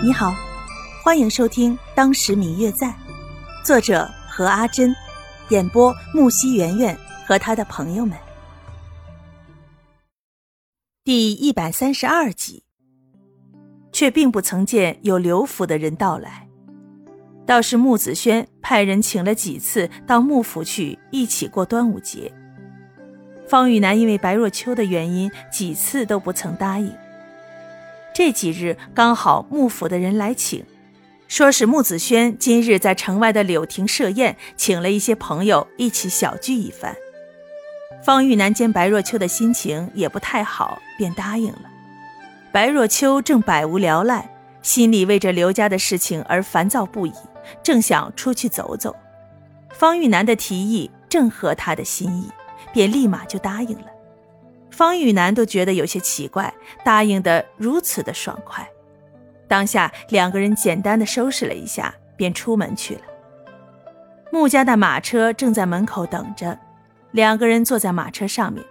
你好，欢迎收听《当时明月在》，作者何阿珍，演播木西圆圆和他的朋友们。第一百三十二集，却并不曾见有刘府的人到来，倒是穆子轩派人请了几次到穆府去一起过端午节。方玉楠因为白若秋的原因，几次都不曾答应。这几日刚好幕府的人来请，说是穆子轩今日在城外的柳亭设宴，请了一些朋友一起小聚一番。方玉楠见白若秋的心情也不太好，便答应了。白若秋正百无聊赖，心里为着刘家的事情而烦躁不已，正想出去走走。方玉楠的提议正合他的心意，便立马就答应了。方玉楠都觉得有些奇怪，答应的如此的爽快。当下两个人简单的收拾了一下，便出门去了。穆家的马车正在门口等着，两个人坐在马车上面。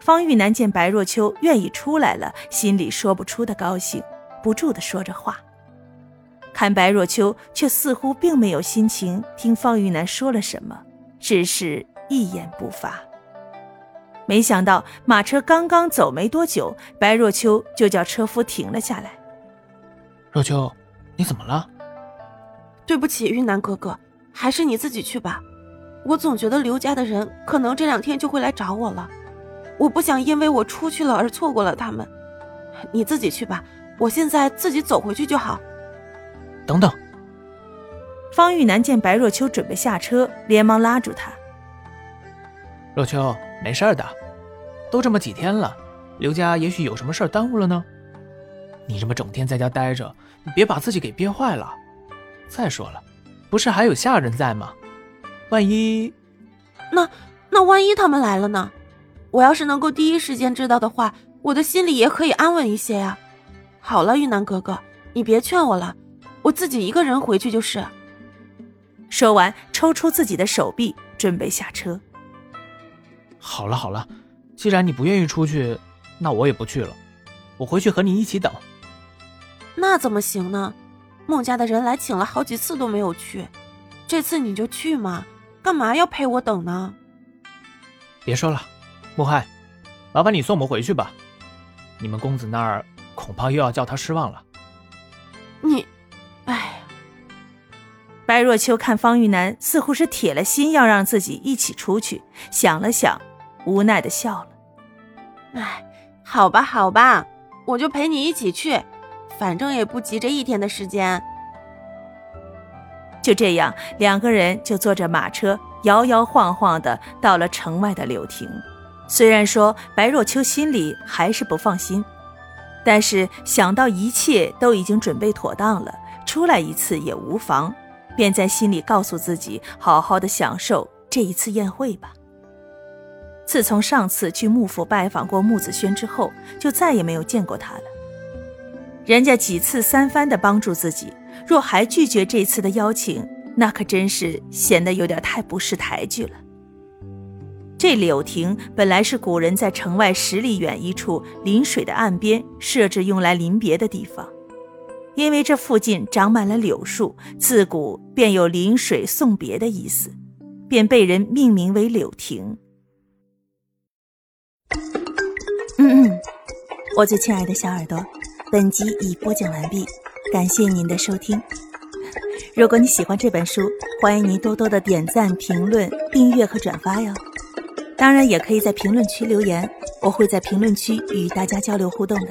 方玉楠见白若秋愿意出来了，心里说不出的高兴，不住的说着话。看白若秋却似乎并没有心情听方玉楠说了什么，只是一言不发。没想到马车刚刚走没多久，白若秋就叫车夫停了下来。若秋，你怎么了？对不起，玉南哥哥，还是你自己去吧。我总觉得刘家的人可能这两天就会来找我了，我不想因为我出去了而错过了他们。你自己去吧，我现在自己走回去就好。等等。方玉楠见白若秋准备下车，连忙拉住他。若秋，没事的。都这么几天了，刘家也许有什么事儿耽误了呢。你这么整天在家待着，你别把自己给憋坏了。再说了，不是还有下人在吗？万一……那那万一他们来了呢？我要是能够第一时间知道的话，我的心里也可以安稳一些呀。好了，玉南哥哥，你别劝我了，我自己一个人回去就是。说完，抽出自己的手臂，准备下车。好了好了。既然你不愿意出去，那我也不去了。我回去和你一起等。那怎么行呢？孟家的人来请了好几次都没有去，这次你就去嘛？干嘛要陪我等呢？别说了，穆汉，麻烦你送我们回去吧。你们公子那儿恐怕又要叫他失望了。你，哎。白若秋看方玉楠似乎是铁了心要让自己一起出去，想了想。无奈的笑了，哎，好吧，好吧，我就陪你一起去，反正也不急这一天的时间。就这样，两个人就坐着马车摇摇晃晃的到了城外的柳亭。虽然说白若秋心里还是不放心，但是想到一切都已经准备妥当了，出来一次也无妨，便在心里告诉自己，好好的享受这一次宴会吧。自从上次去幕府拜访过穆子轩之后，就再也没有见过他了。人家几次三番的帮助自己，若还拒绝这次的邀请，那可真是显得有点太不识抬举了。这柳亭本来是古人在城外十里远一处临水的岸边设置用来临别的地方，因为这附近长满了柳树，自古便有临水送别的意思，便被人命名为柳亭。嗯嗯，我最亲爱的小耳朵，本集已播讲完毕，感谢您的收听。如果你喜欢这本书，欢迎您多多的点赞、评论、订阅和转发哟。当然，也可以在评论区留言，我会在评论区与大家交流互动的。